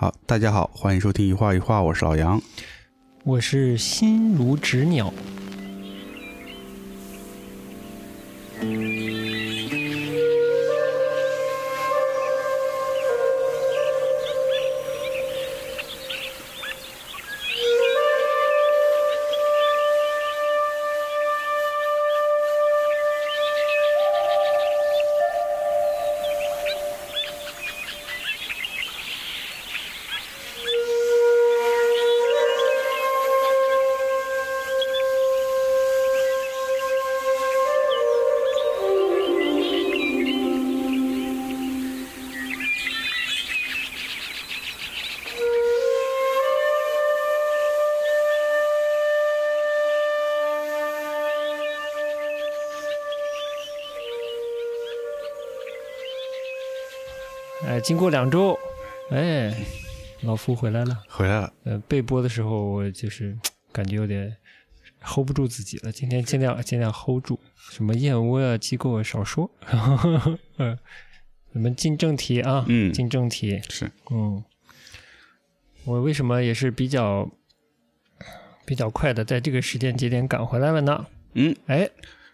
好，大家好，欢迎收听一画一画，我是老杨。我是心如止鸟。经过两周，哎，老夫回来了。回来了，呃，被播的时候我就是 感觉有点 hold 不住自己了，今天尽量尽量 hold 住。什么燕窝啊、机构啊少说。嗯，我们进正题啊，嗯进正题。是，嗯，我为什么也是比较比较快的在这个时间节点赶回来了呢？嗯，哎，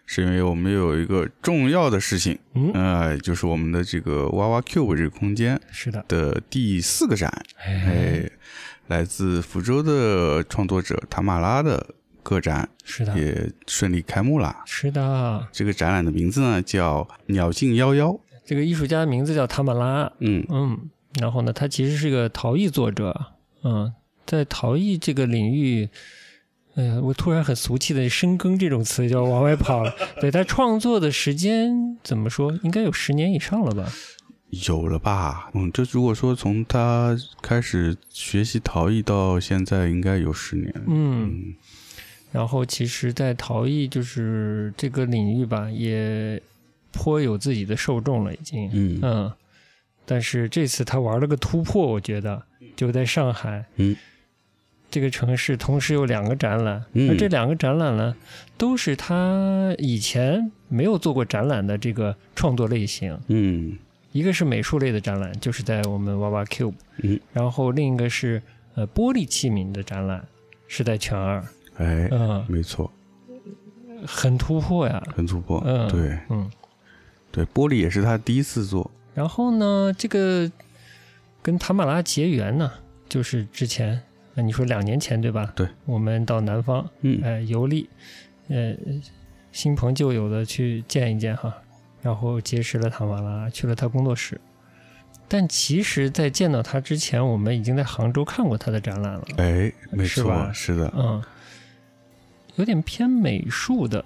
是因为我们有一个重要的事情，嗯，呃，就是我们的这个娃娃 Cube 这个空间是的，的第四个展，哎，哎，来自福州的创作者塔马拉的个展是的，也顺利开幕了。是的，这个展览的名字呢叫“鸟尽夭夭这个艺术家的名字叫塔马拉”，，嗯。嗯，然后呢，他其实是个陶艺作者，嗯，在陶艺这个领域，哎呀，我突然很俗气的深耕这种词就要往外跑了。对他创作的时间怎么说，应该有十年以上了吧？有了吧？嗯，这如果说从他开始学习陶艺到现在，应该有十年。嗯，嗯然后其实，在陶艺就是这个领域吧，也颇有自己的受众了，已经。嗯嗯，但是这次他玩了个突破，我觉得就在上海，嗯，这个城市同时有两个展览，嗯而这两个展览呢，都是他以前没有做过展览的这个创作类型。嗯一个是美术类的展览，就是在我们娃娃 Cube，嗯，然后另一个是呃玻璃器皿的展览，是在全二，哎，嗯，没错，很突破呀，很突破。嗯对嗯。对，玻璃也是他第一次做。然后呢，这个跟塔马拉结缘呢，就是之前，呃你说两年前对吧？对，我们到南方，嗯呃，游历，呃，新朋旧友的去见一见哈，然后结识了塔瓦拉，去了他工作室。但其实，在见到他之前，我们已经在杭州看过他的展览了。哎，没错，是吧是的，嗯，有点偏美术的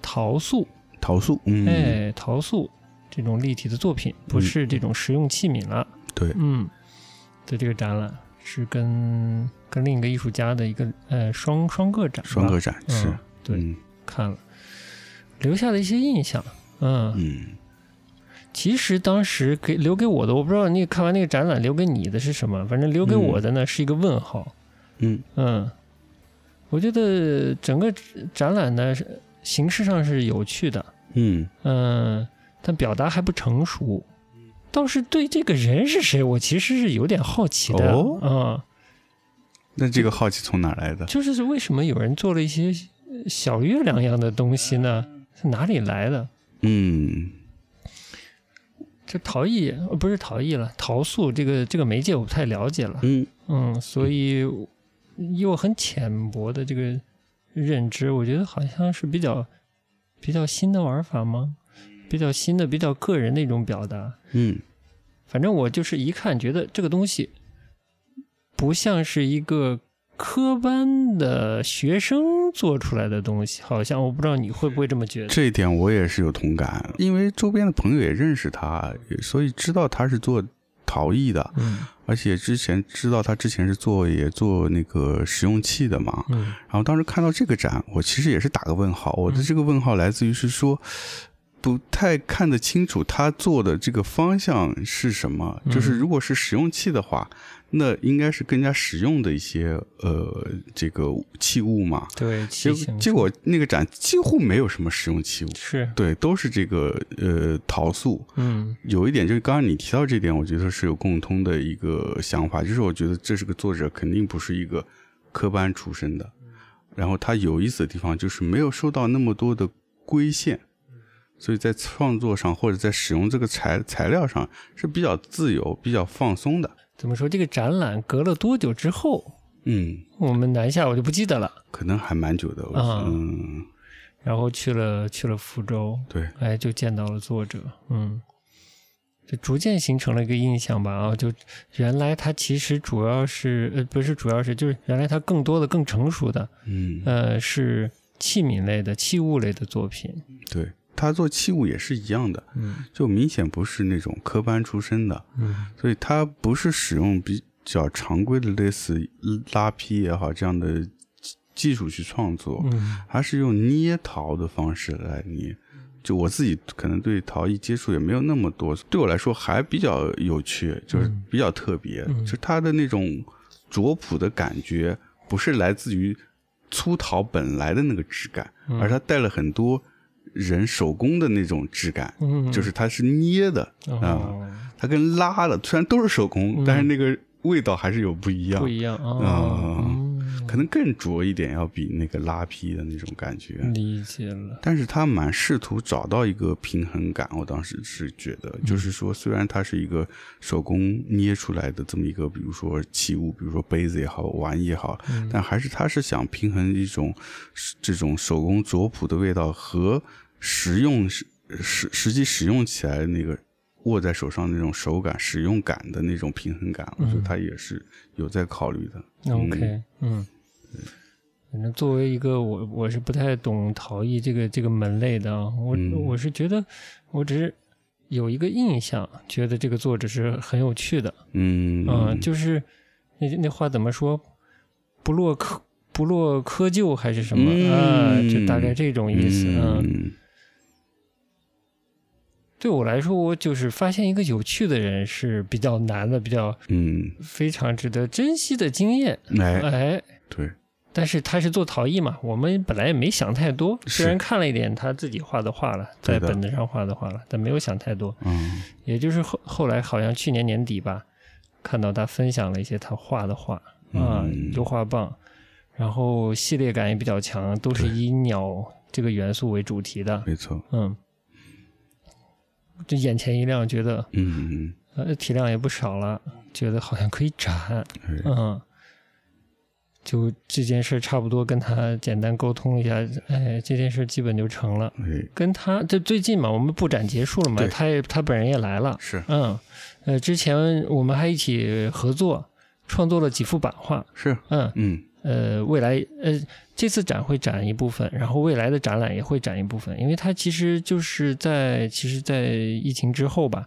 陶塑，陶塑，嗯，哎，陶塑这种立体的作品，不是这种实用器皿了。对，嗯，的这个展览是跟跟另一个艺术家的一个呃双双个展，双个展是嗯，对嗯看了，留下的一些印象。嗯，嗯，其实当时给留给我的，我不知道那个看完那个展览留给你的是什么，反正留给我的呢、是一个问号。嗯嗯，我觉得整个展览呢形式上是有趣的，嗯嗯，但表达还不成熟。倒是对这个人是谁，我其实是有点好奇的。哦嗯，那这个好奇从哪来的？就是为什么有人做了一些呃小月亮一样的东西呢？是哪里来的？嗯这陶艺呃不是陶艺了，陶塑这个这个媒介我不太了解了。嗯嗯，所以以我很浅薄的这个认知，我觉得好像是比较比较新的玩法吗？比较新的、比较个人的一种表达。嗯反正我就是一看觉得这个东西不像是一个科班的学生做出来的东西，好像我不知道你会不会这么觉得。这一点我也是有同感，因为周边的朋友也认识他，所以知道他是做陶艺的，嗯而且之前知道他之前是做也做那个实用器的嘛。嗯然后当时看到这个展，我其实也是打个问号。我的这个问号来自于是说，不太看得清楚他做的这个方向是什么。就是如果是使用器的话，那应该是更加实用的一些呃这个器物嘛。对，结结果那个展几乎没有什么实用器物，是，对，都是这个呃陶塑。嗯有一点就是刚刚你提到这点，我觉得是有共通的一个想法，就是我觉得这是个作者肯定不是一个科班出身的，然后他有意思的地方就是没有受到那么多的规限，所以在创作上或者在使用这个材材料上是比较自由、比较放松的。怎么说？这个展览隔了多久之后，嗯，我们南下我就不记得了。可能还蛮久的。嗯，然后去了去了福州，对，哎，就见到了作者，嗯，就逐渐形成了一个印象吧。啊，就原来他其实主要是呃，不是主要是，就是原来他更多的、更成熟的，嗯，呃，是器皿类的、器物类的作品。对他做器物也是一样的，嗯就明显不是那种科班出身的。嗯所以他不是使用比较常规的类似拉坯也好这样的技技术去创作，嗯他是用捏陶的方式来捏。就我自己可能对陶艺接触也没有那么多，对我来说还比较有趣，就是比较特别，嗯就是它的那种拙朴的感觉，不是来自于粗陶本来的那个质感，嗯而他带了很多人手工的那种质感，嗯，就是它是捏的啊。哦，它跟拉的虽然都是手工，嗯。但是那个味道还是有不一样，不一样啊，可能更浊一点，要比那个拉坯的那种感觉。理解了，但是他蛮试图找到一个平衡感，我当时是觉得，就是说，虽然它是一个手工捏出来的这么一个，比如说器物，比如说杯子也好，碗也好，但还是他是想平衡一种这种手工拙朴的味道和实用实实实际使用起来那个握在手上那种手感、使用感的那种平衡感，我觉得他也是有在考虑的。OK，嗯，反正作为一个我我是不太懂陶艺这个这个门类的啊，我、嗯。我是觉得我只是有一个印象，觉得这个作者是很有趣的，嗯。嗯，就是那那话怎么说，不落窠不落窠臼还是什么、嗯。啊，就大概这种意思，嗯嗯对我来说，我就是发现一个有趣的人是比较难的，比较嗯，非常值得珍惜的经验，哎，哎。对，但是他是做陶艺嘛，我们本来也没想太多，虽然看了一点他自己画的画了，在本子上画的画了，但没有想太多。嗯也就是后后来好像去年年底吧，看到他分享了一些他画的画啊嗯，油画棒，然后系列感也比较强，都是以鸟这个元素为主题的。没错，嗯，这眼前一亮，觉得嗯嗯呃体量也不少了，觉得好像可以展。嗯，就这件事差不多跟他简单沟通一下，哎，这件事基本就成了。哎，跟他就最近嘛，我们布展结束了嘛，他也他本人也来了，是。嗯，呃，之前我们还一起合作创作了几幅版画，是，嗯，嗯呃，未来呃这次展会展一部分，然后未来的展览也会展一部分，因为它其实就是在其实，在疫情之后吧，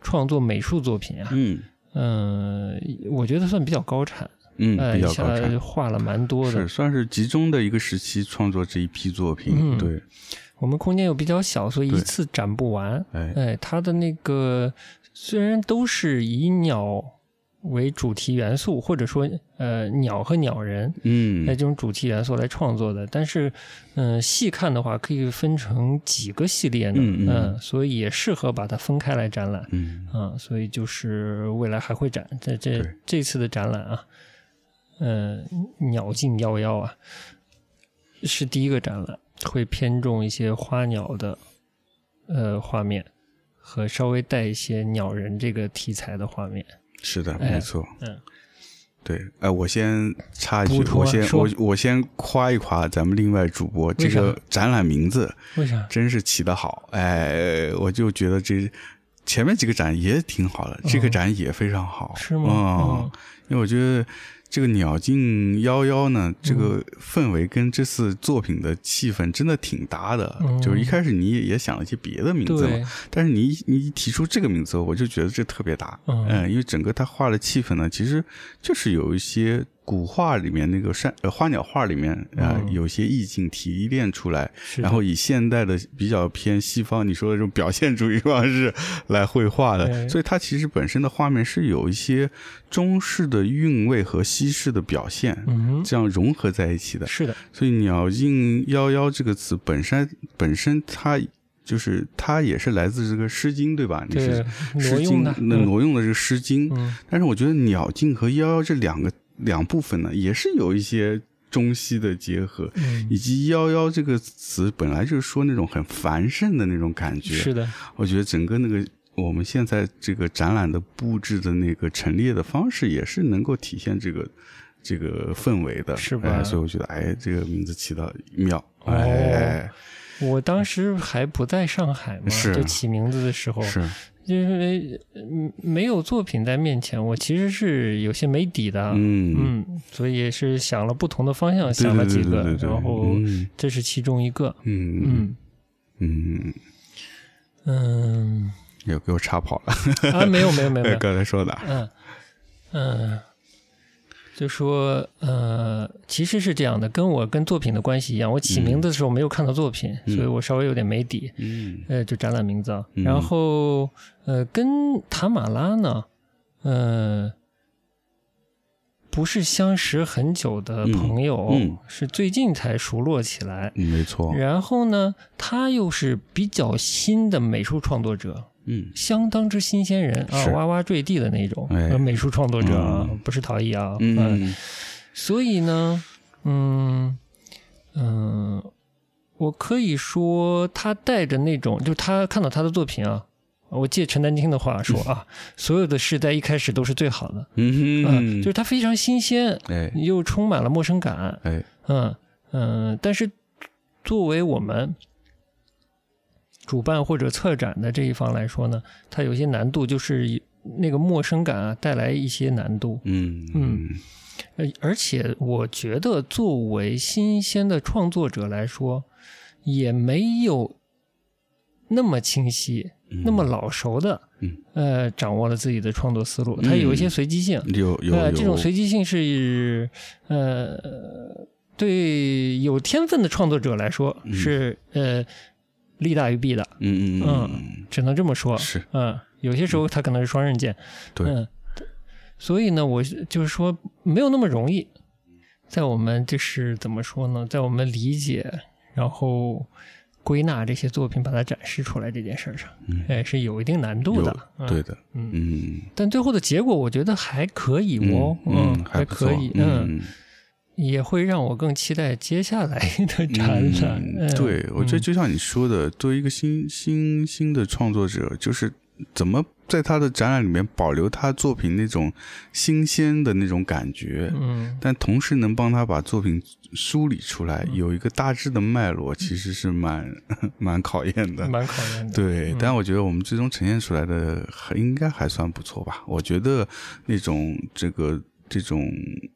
创作美术作品啊，嗯嗯、我觉得算比较高产。嗯，呃，比较高产。画了蛮多的是。算是集中的一个时期创作这一批作品，嗯对，我们空间又比较小，所以一次展不完。哎，哎，它的那个虽然都是以鸟为主题元素，或者说呃鸟和鸟人嗯。那，这种主题元素来创作的，但是嗯、呃细看的话可以分成几个系列呢，嗯嗯。所以也适合把它分开来展览。嗯。啊，所以就是未来还会展，这这这次的展览啊，嗯、鸟尽夭夭啊，是第一个展览，会偏重一些花鸟的呃画面和稍微带一些鸟人这个题材的画面。是的，哎。没错，嗯，对，哎，我先插一句我先我我先夸一夸咱们另外主播，这个展览名字为啥？真是起得好，哎，我就觉得这前面几个展也挺好的，这个展也非常好，是吗？嗯，因为我觉得这个鸟尽妖妖呢，这个氛围跟这次作品的气氛真的挺搭的。嗯就是一开始你也也想了一些别的名字嘛，但是你一你一提出这个名字，我就觉得这特别搭。嗯因为整个他画的气氛呢，其实就是有一些古画里面那个山呃花鸟画里面啊、呃嗯。有些意境提炼出来，然后以现代的比较偏西方你说的这种表现主义方式来绘画的，所以它其实本身的画面是有一些中式的韵味和西式的表现，嗯，这样融合在一起的。是的，所以“鸟尽夭夭”这个词本身本身它就是它也是来自这个《诗经》，对吧？你是，诗经那挪用的这个《诗经》嗯。但是我觉得“鸟尽”和“夭夭”这两个两部分呢，也是有一些中西的结合，嗯，以及“幺幺”这个词本来就是说那种很繁盛的那种感觉。是的，我觉得整个那个我们现在这个展览的布置的那个陈列的方式，也是能够体现这个这个氛围的，是吧？哎所以我觉得，哎，这个名字起到妙，哦。哎，我当时还不在上海嘛，就起名字的时候，是，因为嗯没有作品在面前，我其实是有些没底的，嗯，嗯，所以也是想了不同的方向，想了几个对对对，然后嗯这是其中一个，嗯嗯嗯，嗯又给我插跑了，啊，没有没有没有没有，刚才说的，嗯嗯，就说呃，其实是这样的，跟我跟作品的关系一样，我起名字的时候没有看到作品，嗯所以我稍微有点没底，嗯呃，就展览名字啊。嗯然后呃，跟塔马拉呢，呃，不是相识很久的朋友，是最近才熟络起来。嗯，没错，然后呢，他又是比较新的美术创作者，嗯。相当之新鲜人啊，哇哇坠地的那种、美术创作者啊，嗯。不是陶艺啊。嗯。所以呢，嗯嗯，我可以说他带着那种，就他看到他的作品啊，我借陈丹青的话说啊，所有的事在一开始都是最好的，嗯嗯，就是它非常新鲜，哎。又充满了陌生感，哎，嗯嗯，但是作为我们主办或者策展的这一方来说呢，它有一些难度，就是那个陌生感啊带来一些难度。嗯。嗯。呃，而且我觉得作为新鲜的创作者来说，也没有那么清晰、嗯。那么老熟的，嗯。呃，掌握了自己的创作思路，它有一些随机性。有有呃，有这种随机性是呃，对有天分的创作者来说嗯。是呃利大于弊的，嗯嗯嗯只能这么说。是。嗯，有些时候它可能是双刃剑。对。嗯，所以呢，我就是说没有那么容易，在我们就是怎么说呢，在我们理解然后归纳这些作品，把它展示出来这件事上，嗯哎，是有一定难度的。嗯对的，嗯，嗯但最后的结果我觉得还可以哦，嗯还可以，嗯也会让我更期待接下来的展览。嗯对，我觉得嗯就像你说的，作为一个新新新的创作者，就是怎么在他的展览里面保留他作品那种新鲜的那种感觉，嗯但同时能帮他把作品梳理出来，有一个大致的脉络，其实是蛮 蛮考验的。蛮考验的。对，嗯但我觉得我们最终呈现出来的还应该还算不错吧。我觉得那种这个这种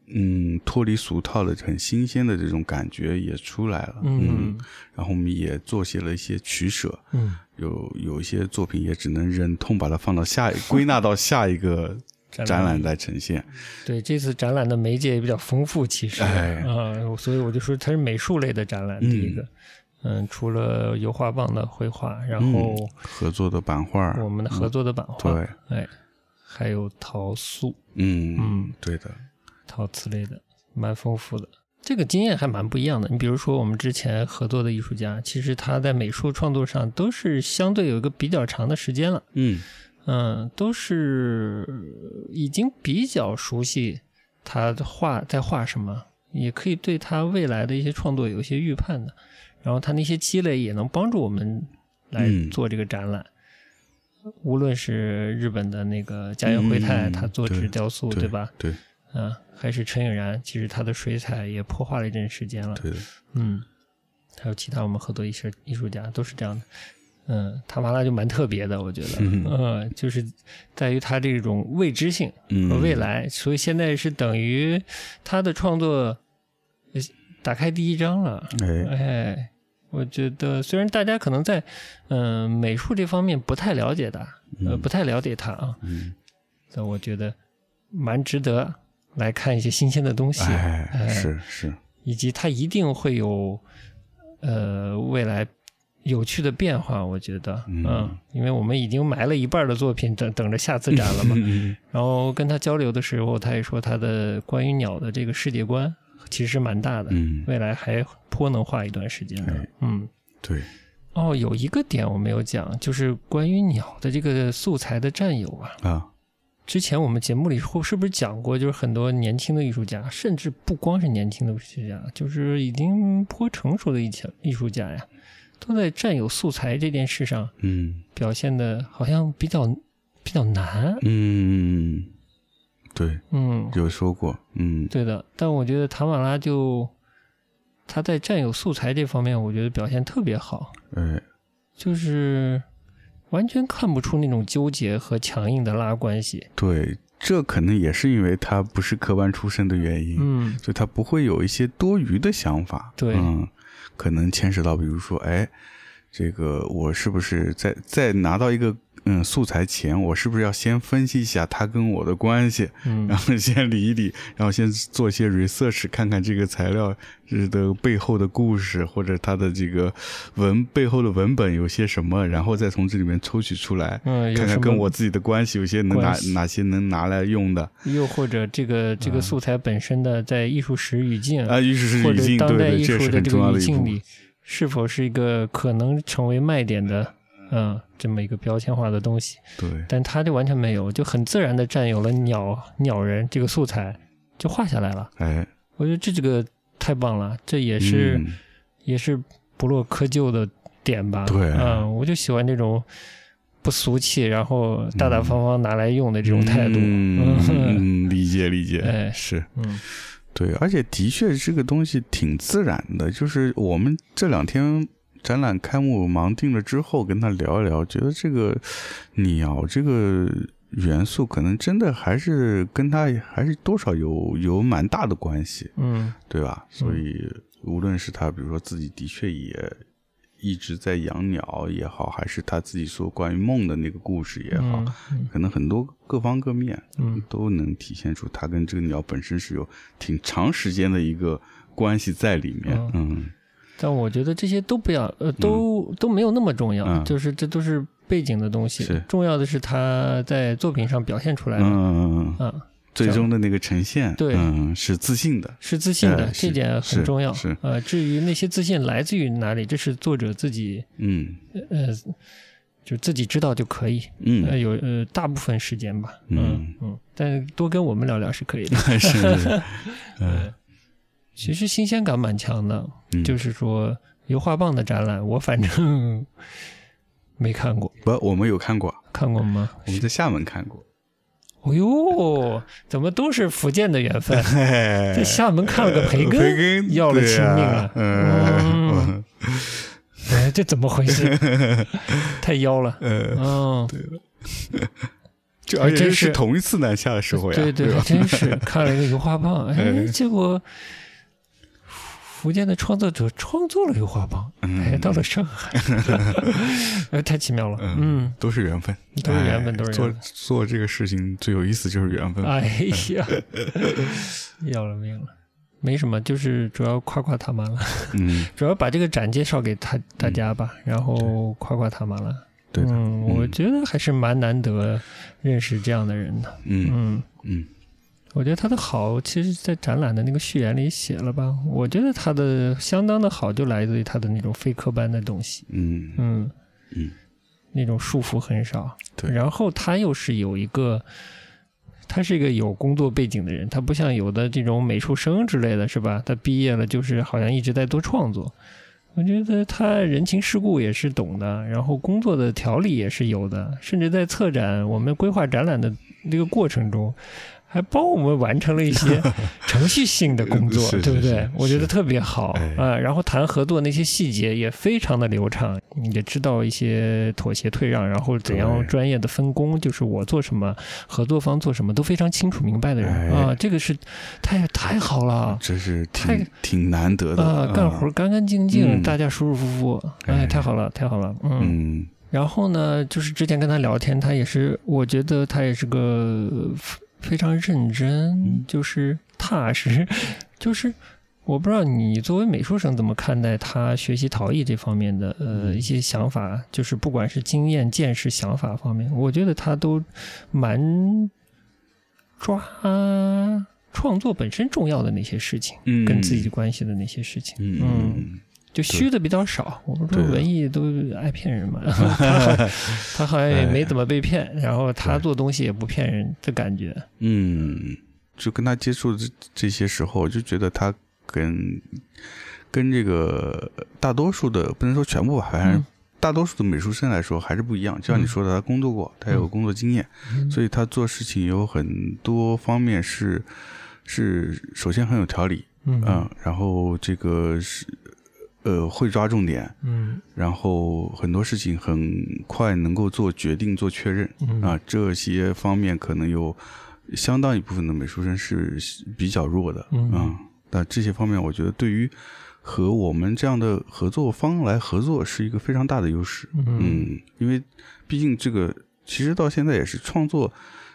嗯脱离俗套的很新鲜的这种感觉也出来了，嗯。然后我们也做些了一些取舍，嗯，有有一些作品也只能忍痛把它放到下一归纳到下一个展览。来呈现。对这次展览的媒介也比较丰富，其实，哎。啊、所以我就说它是美术类的展览。嗯。第一个，嗯，除了油画棒的绘画，然后嗯合作的版画，我们的合作的版画，对，哎，还有陶塑、嗯嗯对的，陶瓷类的，蛮丰富的。这个经验还蛮不一样的。你比如说，我们之前合作的艺术家，其实他在美术创作上都是相对有一个比较长的时间了。嗯嗯，都是已经比较熟悉他画在画什么，也可以对他未来的一些创作有一些预判的。然后他那些积累也能帮助我们来嗯做这个展览。无论是日本的那个家园辉太，嗯他做纸雕塑，对吧？对嗯，还是陈颖然，其实他的水彩也破画了一阵时间了。对，嗯，还有其他我们合作一些艺术家都是这样的。嗯，塔马拉就蛮特别的，我觉得，嗯，就是在于他这种未知性和未来，所以现在是等于他的创作打开第一章了。哎，我觉得虽然大家可能在嗯美术这方面不太了解的，呃，不太了解他啊，嗯，但我觉得蛮值得来看一些新鲜的东西。哎，是是，以及他一定会有呃未来。有趣的变化，我觉得，嗯，因为我们已经埋了一半的作品，等等着下次展了嘛。然后跟他交流的时候，他也说他的关于鸟的这个世界观其实蛮大的，嗯，未来还颇能画一段时间的，嗯，对。哦，有一个点我没有讲，就是关于鸟的这个素材的占有啊。啊，之前我们节目里后是不是讲过，就是很多年轻的艺术家，甚至不光是年轻的艺术家，就是已经颇成熟的一些艺术家呀。都在占有素材这件事上，嗯，表现的好像比较比较难，嗯，对，嗯，有说过，嗯，对的。但我觉得塔马拉就他在占有素材这方面，我觉得表现特别好，哎，就是完全看不出那种纠结和强硬的拉关系。对，这可能也是因为他不是科班出身的原因，嗯，所以他不会有一些多余的想法，对，嗯。可能牵扯到，比如说，哎，这个我是不是在在拿到一个嗯素材前，我是不是要先分析一下他跟我的关系，嗯，然后先理一理，然后先做一些 research，看看这个材料的背后的故事，或者它的这个文背后的文本有些什么，然后再从这里面抽取出来，嗯，看看跟我自己的关系有些能拿哪些能拿来用的，又或者这个这个素材本身的在艺术史语境啊，艺术史语境，当代艺术的这个语境里。是否是一个可能成为卖点的，嗯，这么一个标签化的东西？对，但他就完全没有，就很自然的占有了鸟鸟人这个素材，就画下来了。哎，我觉得这这个太棒了，这也是也是不落窠臼的点吧？对，嗯，我就喜欢这种不俗气，然后大大方方拿来用的这种态度。嗯，理解理解，哎，是，嗯。对，而且的确这个东西挺自然的，就是我们这两天展览开幕忙定了之后，跟他聊一聊，觉得这个鸟这个元素可能真的还是跟他还是多少有有蛮大的关系，嗯，对吧？所以无论是他，比如说自己的确也。一直在养鸟也好，还是他自己说关于梦的那个故事也好，可能很多各方各面，嗯，都能体现出他跟这个鸟本身是有挺长时间的一个关系在里面，嗯。但我觉得这些都不要，呃，都都没有那么重要，就是这都是背景的东西，重要的是他在作品上表现出来的，嗯嗯嗯。最终的那个呈现，对，嗯，是自信的，是自信的，这点很重要。是。呃，至于那些自信来自于哪里，这是作者自己，嗯，呃，就自己知道就可以。嗯，有呃，大部分时间吧。嗯。嗯，但多跟我们聊聊是可以的。是，嗯，其实新鲜感蛮强的。就是说，油画棒的展览，我反正没看过。不，我们有看过，看过吗？我们在厦门看过。哦呦，怎么都是福建的缘分？在厦门看了个培根，培根要了亲命了。嗯，哎，这怎么回事？太妖了。嗯，对了，这而且是同一次南下的时候呀。对对，真是看了一个油画棒，哎，结果。福建的创作者创作了油画棒，来到了上海，哎，太奇妙了，嗯，都是缘分，都是缘分，都是做做这个事情最有意思就是缘分。哎。呀，要了命了，没什么，就是主要夸夸他们了，嗯，主要把这个展介绍给他大家吧，然后夸夸他们了，对，嗯，我觉得还是蛮难得认识这样的人的，嗯嗯。嗯。我觉得他的好，其实，在展览的那个序言里写了吧。我觉得他的相当的好，就来自于他的那种非科班的东西。嗯嗯嗯，那种束缚很少。对。然后他又是有一个，他是一个有工作背景的人，他不像有的这种美术生之类的是吧？他毕业了就是好像一直在做创作。我觉得他人情世故也是懂的，然后工作的条理也是有的，甚至在策展我们规划展览的那个过程中。还帮我们完成了一些 程序性的工作，对不对？我觉得特别好哎啊。然后谈合作那些细节也非常的流畅，也知道一些妥协退让，然后怎样专业的分工，就是我做什么，合作方做什么都非常清楚明白的人哎啊，这个是太太好了。这是太挺挺难得的啊，干活干干净净，嗯大家舒舒服服，哎，哎太好了，太好了，嗯。嗯然后呢，就是之前跟他聊天，他也是，我觉得他也是个呃非常认真，嗯。就是踏实，就是我不知道你作为美术生怎么看待他学习陶艺这方面的呃嗯。一些想法，就是不管是经验、见识、想法方面，我觉得他都蛮抓创作本身重要的那些事情，嗯，跟自己关系的那些事情，嗯就虚的比较少。我们说文艺都爱骗人嘛，他好他好像也没怎么被骗，然后他做东西也不骗人的感觉。嗯，就跟他接触这这些时候，就觉得他跟跟这个大多数的不能说全部吧，反正嗯大多数的美术生来说还是不一样。就像你说的，他工作过，他有工作经验，嗯所以他做事情有很多方面是是首先很有条理，嗯嗯，然后这个是呃会抓重点，嗯然后很多事情很快能够做决定、做确认。嗯啊，这些方面可能有相当一部分的美术生是比较弱的，嗯啊，那这些方面我觉得对于和我们这样的合作方来合作是一个非常大的优势，嗯嗯，因为毕竟这个其实到现在也是创作，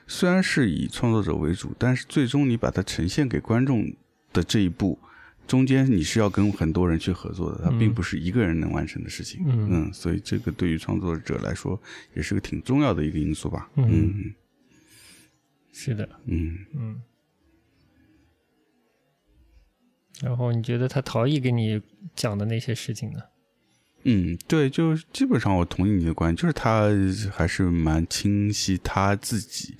虽然是以创作者为主，但是最终你把它呈现给观众的这一步。中间你是要跟很多人去合作的，它嗯并不是一个人能完成的事情。嗯嗯，所以这个对于创作者来说也是个挺重要的一个因素吧。嗯嗯是的，嗯嗯。然后你觉得他陶艺给你讲的那些事情呢？嗯，对，就基本上我同意你的观点，就是他还是蛮清晰他自己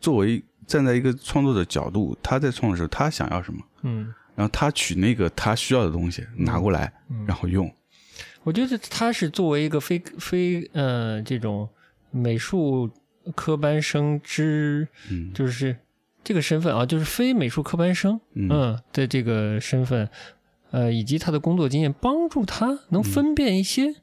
作为站在一个创作者角度，他在创作的时候他想要什么，嗯然后他取那个他需要的东西拿过来，嗯。然后用。我觉得他是作为一个非非呃这种美术科班生之，嗯。就是这个身份啊，就是非美术科班生，嗯。嗯的这个身份，呃，以及他的工作经验，帮助他能分辨一些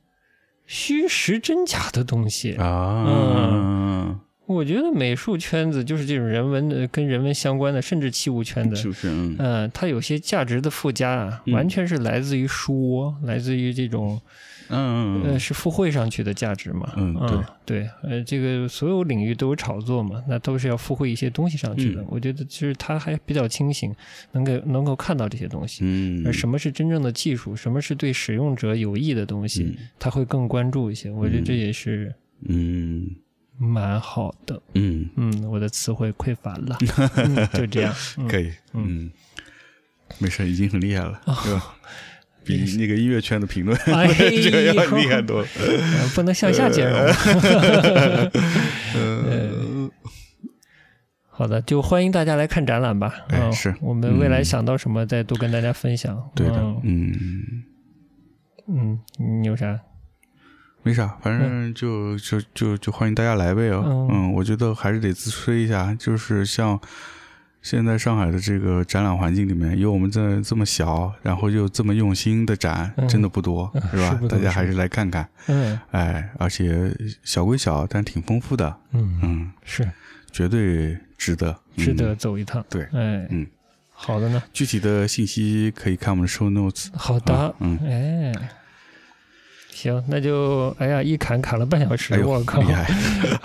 虚实真假的东西。啊，我觉得美术圈子就是这种人文的、跟人文相关的，甚至器物圈子，是不是？嗯嗯，它有些价值的附加啊，嗯完全是来自于书，来自于这种呃，嗯嗯是附会上去的价值嘛。嗯对对，呃，这个所有领域都有炒作嘛，那都是要附会一些东西上去的。嗯我觉得其实他还比较清醒，能够能够看到这些东西。嗯，而什么是真正的技术，什么是对使用者有益的东西，嗯他会更关注一些。我觉得这也是嗯蛮好的。嗯，嗯，我的词汇匮乏了，嗯、就这样。嗯可以，嗯，没事，已经很厉害了，对吧？比那个音乐圈的评论哎 这个要厉害多了。呃不能向下兼容。呃，好的，就欢迎大家来看展览吧。嗯哎是我们未来嗯想到什么再多跟大家分享。对的，嗯嗯，嗯，你有啥？没啥，反正就就就就欢迎大家来呗哦。嗯嗯，我觉得还是得自吹一下，就是像现在上海的这个展览环境里面，有我们这这么小，然后又这么用心的展，嗯真的不多，是吧大家还是来看看，嗯哎，而且小归小，但挺丰富的，嗯，嗯，是绝对值得，值得嗯走一趟。对哎，嗯，好的呢，具体的信息可以看我们的 show notes。好的啊，嗯，哎。行，那就哎呀，一砍砍了半小时，哎，我靠厉，害，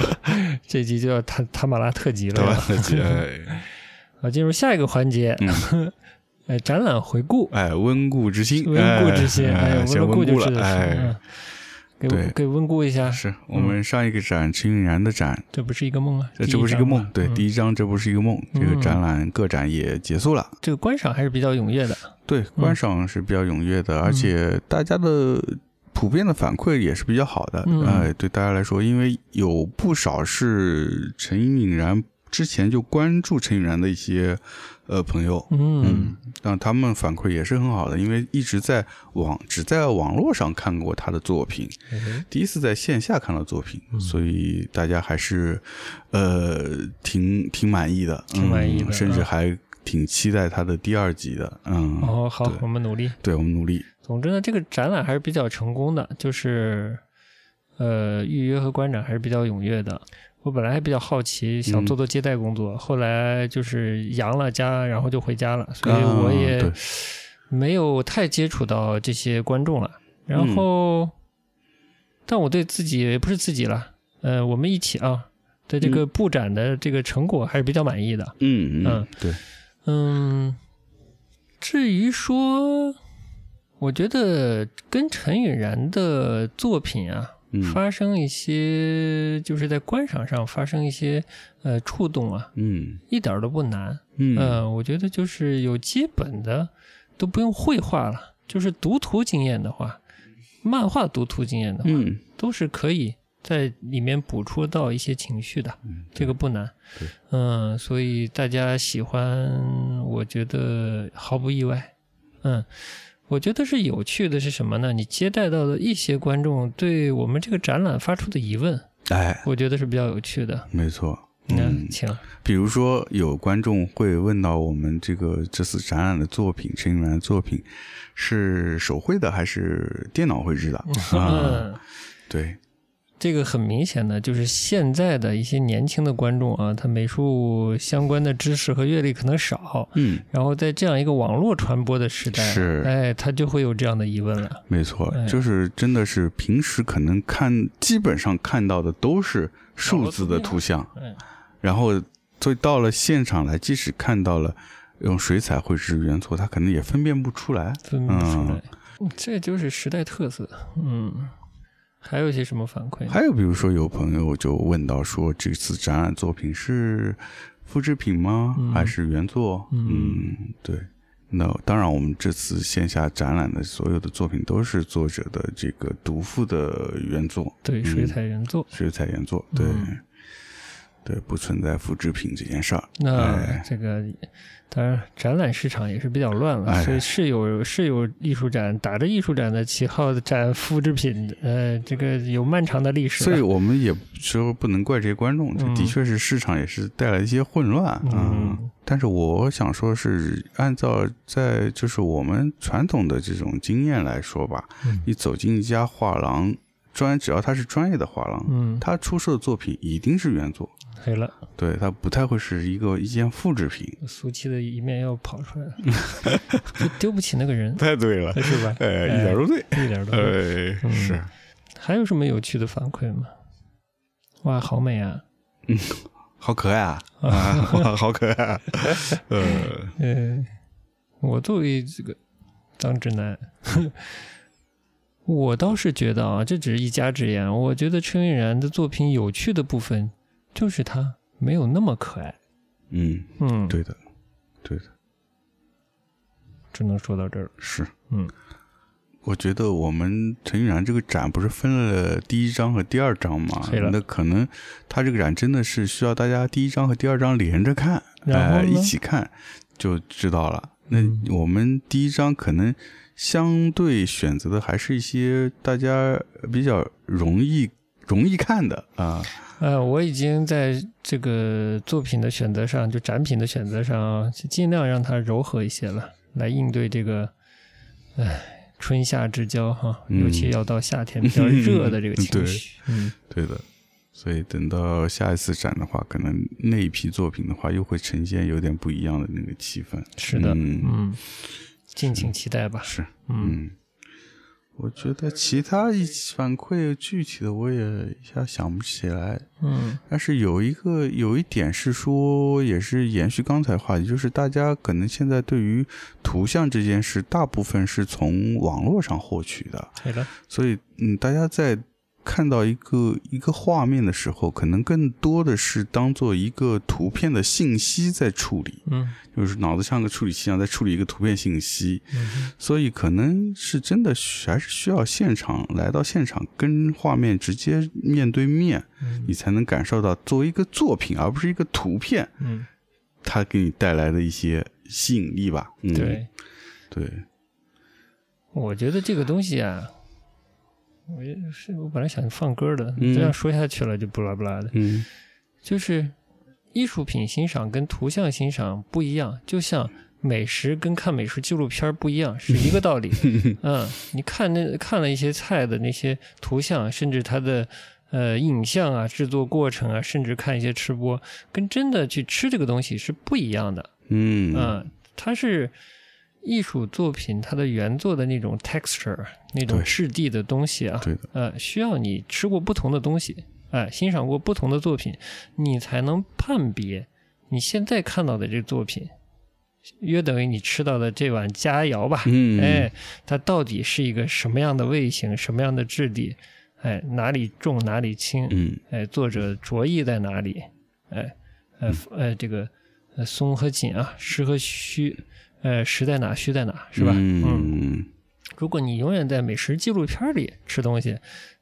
这集就要塔塔马拉特辑了 好，进入下一个环节，嗯，哎，展览回顾，哎，温故知新，温故知新，哎，哎，温故就是哎。嗯，给对。给温故一下，是我们上一个展陈韵然的展，这不是一个梦啊，这这不是一个梦对第一章这不是一个梦，这个嗯。展览个展也结束了，这个观赏还是比较踊跃的，对，观赏是比较踊跃的，而且大家的普遍的反馈也是比较好的，嗯哎，对大家来说，因为有不少是陈颖然之前就关注陈颖然的一些呃朋友，嗯让他们反馈也是很好的，因为一直在网只在网络上看过他的作品，哎第一次在线下看到作品，嗯所以大家还是呃挺挺满意的，挺满意甚至啊还挺期待他的第二集的。嗯，哦，好，我们努力。对我们努力。总之呢，这个展览还是比较成功的，就是呃预约和观展还是比较踊跃的。我本来还比较好奇，想嗯做做接待工作，后来就是阳了家，然后就回家了，所以啊我也没有太接触到这些观众了。然嗯后，但我对自己也不是自己了，呃，我们一起啊，对这个布展的这个成果还是比较满意的。嗯嗯对，嗯，至于说，我觉得跟陈允然的作品啊，嗯发生一些就是在观赏上发生一些呃触动啊，嗯一点都不难。嗯呃我觉得就是有基本的都不用绘画了，就是读图经验的话，漫画读图经验的话，嗯都是可以在里面补出到一些情绪的，嗯这个不难对。嗯，所以大家喜欢，我觉得毫不意外。嗯，我觉得是有趣的是什么呢？你接待到的一些观众对我们这个展览发出的疑问，哎，我觉得是比较有趣的。没错。嗯，请，比如说有观众会问到我们这个这次展览的作品，陈羽然的作品是手绘的还是电脑绘制的？啊，嗯，对，这个很明显的就是现在的一些年轻的观众啊，他美术相关的知识和阅历可能少，嗯，然后在这样一个网络传播的时代，是。哎，他就会有这样的疑问了。没错哎，就是真的是平时可能看基本上看到的都是数字的图像，嗯，然后所以到了现场来，即使看到了用水彩绘制原作，他可能也分辨不出来。分辨不出来，嗯。这就是时代特色。嗯，还有一些什么反馈？还有比如说有朋友就问到说，这次展览作品是复制品吗？嗯还是原作？嗯对。那当然，我们这次线下展览的所有的作品都是作者的这个独副的原作，对，水彩原作。水彩原作，对，嗯对，不存在复制品这件事儿。那哎。这个当然，展览市场也是比较乱了，哎所以是有是有艺术展打着艺术展的旗号展复制品的，呃，这个有漫长的历史。所以我们也说不能怪这些观众，这嗯。的确是市场也是带来一些混乱嗯但是我想说，是按照在就是我们传统的这种经验来说吧，嗯。你走进一家画廊，专只要他是专业的画廊，嗯，他出售的作品一定是原作，黑了，对他不太会是一个一件复制品。俗气的一面要跑出来了，就丢不起那个人，太对了，是吧？哎，一点都对，一点都不对。是，还有什么有趣的反馈吗？哇，好美啊！嗯 好可爱啊，啊，哇好可爱啊，呃，嗯，我作为这个当直男，我倒是觉得啊，这只是一家之言。我觉得陈韵然的作品有趣的部分，就是他没有那么可爱。嗯，嗯，，对的，对的，只能说到这儿。是。嗯我觉得我们陈玉然这个展不是分了第一章和第二章吗对了？那可能他这个展真的是需要大家第一章和第二章连着看，哎，然后一起看就知道了。那嗯我们第一章可能相对选择的还是一些大家比较容易容易看的啊，呃，我已经在这个作品的选择上，就展品的选择上，尽量让它柔和一些了，来应对这个，唉，春夏之交哈，嗯尤其要到夏天比较热的这个 情对绪。嗯，对的。所以等到下一次展的话，可能那一批作品的话，又会呈现有点不一样的那个气氛。是的，嗯嗯，敬请期待吧。是，嗯嗯，我觉得其他一反馈具体的我也一下想不起来，嗯。但是有一个有一点是说，也是延续刚才话题，就是大家可能现在对于图像这件事，大部分是从网络上获取的，对的，所以嗯，大家在看到一个一个画面的时候，可能更多的是当做一个图片的信息在处理，嗯。就是脑子像个处理器一样在处理一个图片信息，嗯所以可能是真的还是需要现场来到现场跟画面直接面对面，嗯。你才能感受到作为一个作品而不是一个图片，嗯，它给你带来的一些吸引力吧。嗯、对，对，我觉得这个东西啊，我也是我本来想放歌的，嗯这样说下去了就不拉不拉的。嗯就是艺术品欣赏跟图像欣赏不一样，就像美食跟看美食纪录片不一样，是一个道理。嗯，你看那看了一些菜的那些图像，甚至它的呃影像啊、制作过程啊，甚至看一些吃播，跟真的去吃这个东西是不一样的。嗯嗯，它是艺术作品它的原作的那种 texture 那种质地的东西啊，对的，呃，需要你吃过不同的东西，哎、欣赏过不同的作品，你才能判别你现在看到的这个作品，约等于你吃到的这碗佳肴吧，嗯。哎，它到底是一个什么样的味型，什么样的质地，哎，哪里重哪里轻，嗯。哎，作者着意在哪里？哎，呃，呃，这个呃松和紧啊，实和虚，呃，实在哪，虚在哪，是吧？嗯。如果你永远在美食纪录片里吃东西，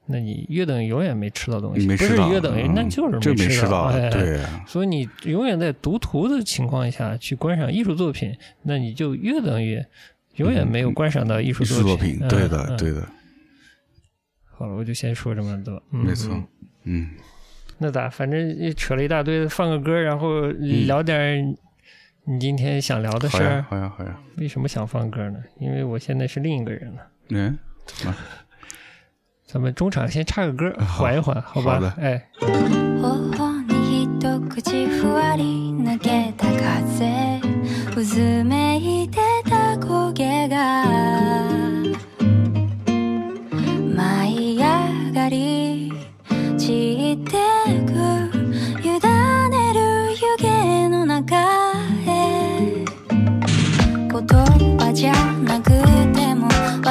那你约等于永远没吃到东西，不是没吃到，约等于，嗯。那就是这没吃吃到，哎、对啊，所以你永远在读图的情况下去观赏艺术作品，那你就约等于永远没有观赏到艺术艺术作品，嗯对的，嗯。对的，好了，我就先说这么多。嗯、没错。嗯，嗯。那咋？反正扯了一大堆，放个歌，然后聊点儿你今天想聊的好事儿。好呀，好呀，为什么想放歌呢？因为我现在是另一个人了。嗯，怎么？咱们中场先插个歌，缓一缓，好吧？好的哎，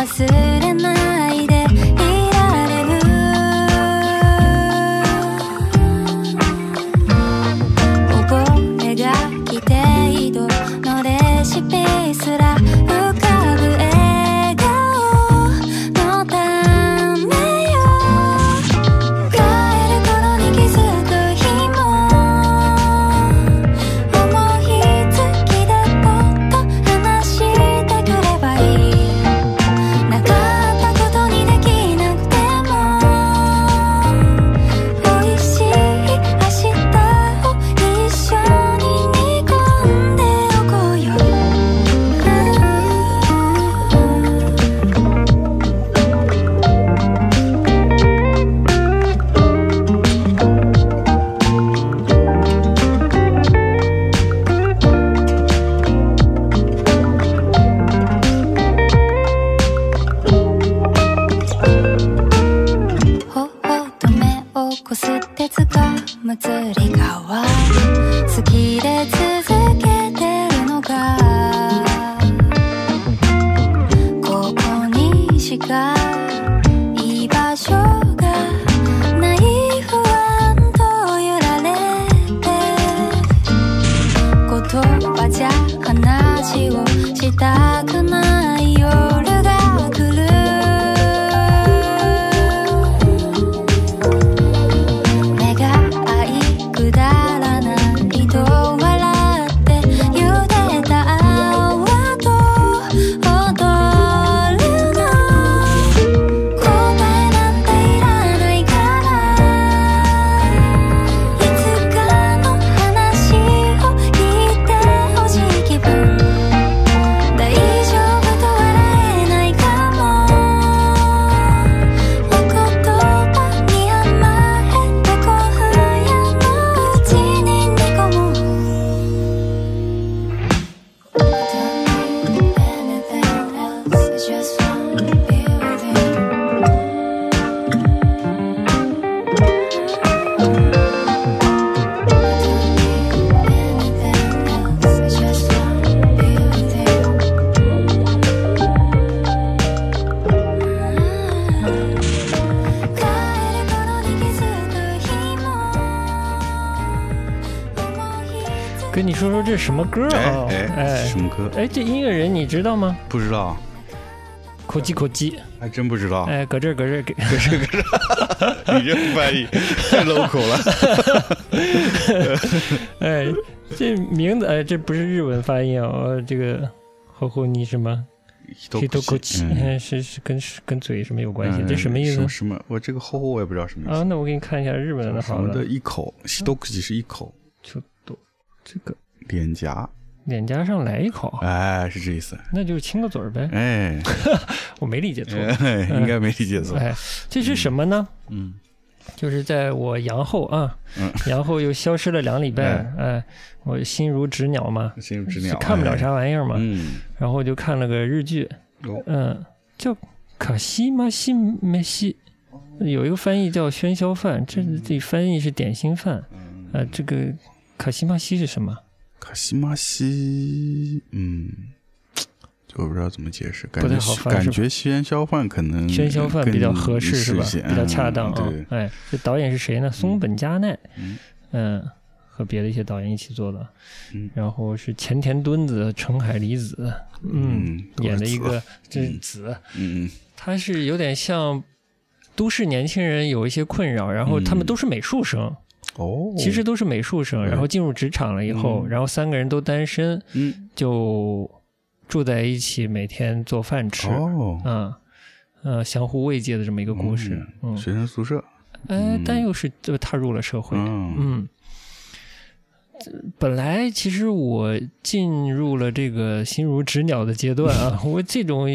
忘れないでい 哎这音乐人你知道吗？不知道，口技口技，还真不知道。哎，搁这儿搁这儿给，你这翻译太 local 了。哎，这名字哎，这不是日文发音啊，哦这个后后你什么？都黑头口气，嗯哎，是是跟跟嘴什么有关系？嗯这什么意思什么？什么？我这个后后我也不知道什么意啊，思。那我给你看一下日文的什么的好了，一口，西多克吉是一口就多这个脸颊，脸颊上来一口，哎，是这意思。那就是亲个嘴儿呗。哎，我没理解错。哎应该没理解错。哎，这是什么呢？嗯就是在我阳后啊，嗯阳后又消失了两礼拜，哎哎，我心如止鸟嘛，心如止鸟，看不了哎。啥玩意儿嘛，嗯，然后我就看了个日剧，哦嗯，叫《卡西马西梅西》，有一个翻译叫喧嚣饭，这这翻译是点心饭，嗯呃，这个卡西马西是什么？卡西马西，嗯，就不知道怎么解释，感觉感觉喧嚣饭可能喧嚣饭比较合适是吧？比较恰当啊哎，这导演是谁呢？松本佳奈，嗯。嗯，和别的一些导演一起做的。嗯。然后是前田敦子、成海里子，嗯，演的一个这是子，嗯。他是有点像都市年轻人有一些困扰，然后他们嗯。都是美术生，哦，其实都是美术生，然后进入职场了以后，嗯。然后三个人都单身，嗯。就住在一起，每天做饭吃，哦，嗯。呃，相互慰藉的这么一个故事，嗯，学生宿舍，哎，但又是就踏入了社会，嗯。嗯，本来其实我进入了这个心如止鸟的阶段啊，我这种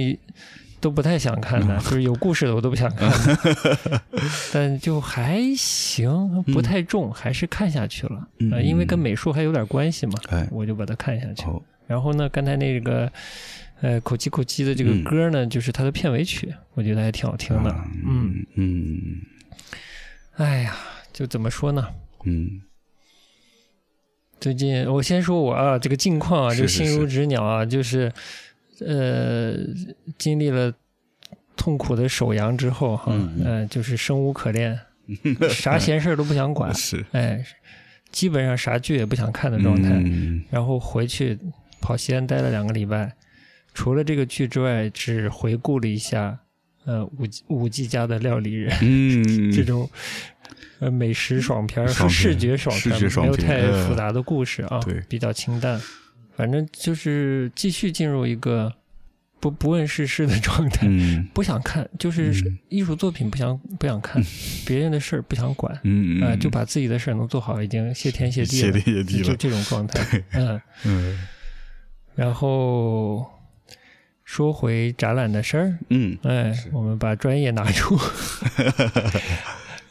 都不太想看的，就是有故事的我都不想看。的，但就还行，不太重，还是看下去了。嗯呃，因为跟美术还有点关系嘛，哎，我就把它看下去。好，然后呢，刚才那个呃口气口气的这个嗯。歌呢，就是它的片尾曲，我觉得还挺好听的。嗯，嗯。嗯。哎呀，就怎么说呢？嗯。最近我先说我啊，这个近况啊，是就心如止鸟啊，就是呃，经历了痛苦的首阳之后哈，嗯就是生无可恋，啥闲事儿都不想管，是哎，基本上啥剧也不想看的状态。嗯然后回去跑西安待了两个礼拜，除了这个剧之外，只回顾了一下呃五五 G 家的料理人、嗯，这种。呃，美食爽片儿爽是视觉爽片没有太复杂的故事啊，对比较清淡。反正就是继续进入一个不不问世事的状态，嗯。不想看，就是嗯。艺术作品不想不想看，别人的事儿不想管，嗯啊、就把自己的事儿能做好，已经谢天谢地了谢了，天谢地了，就这种状态，嗯。嗯。然后说回展览的事儿，嗯哎，我们把专业拿出。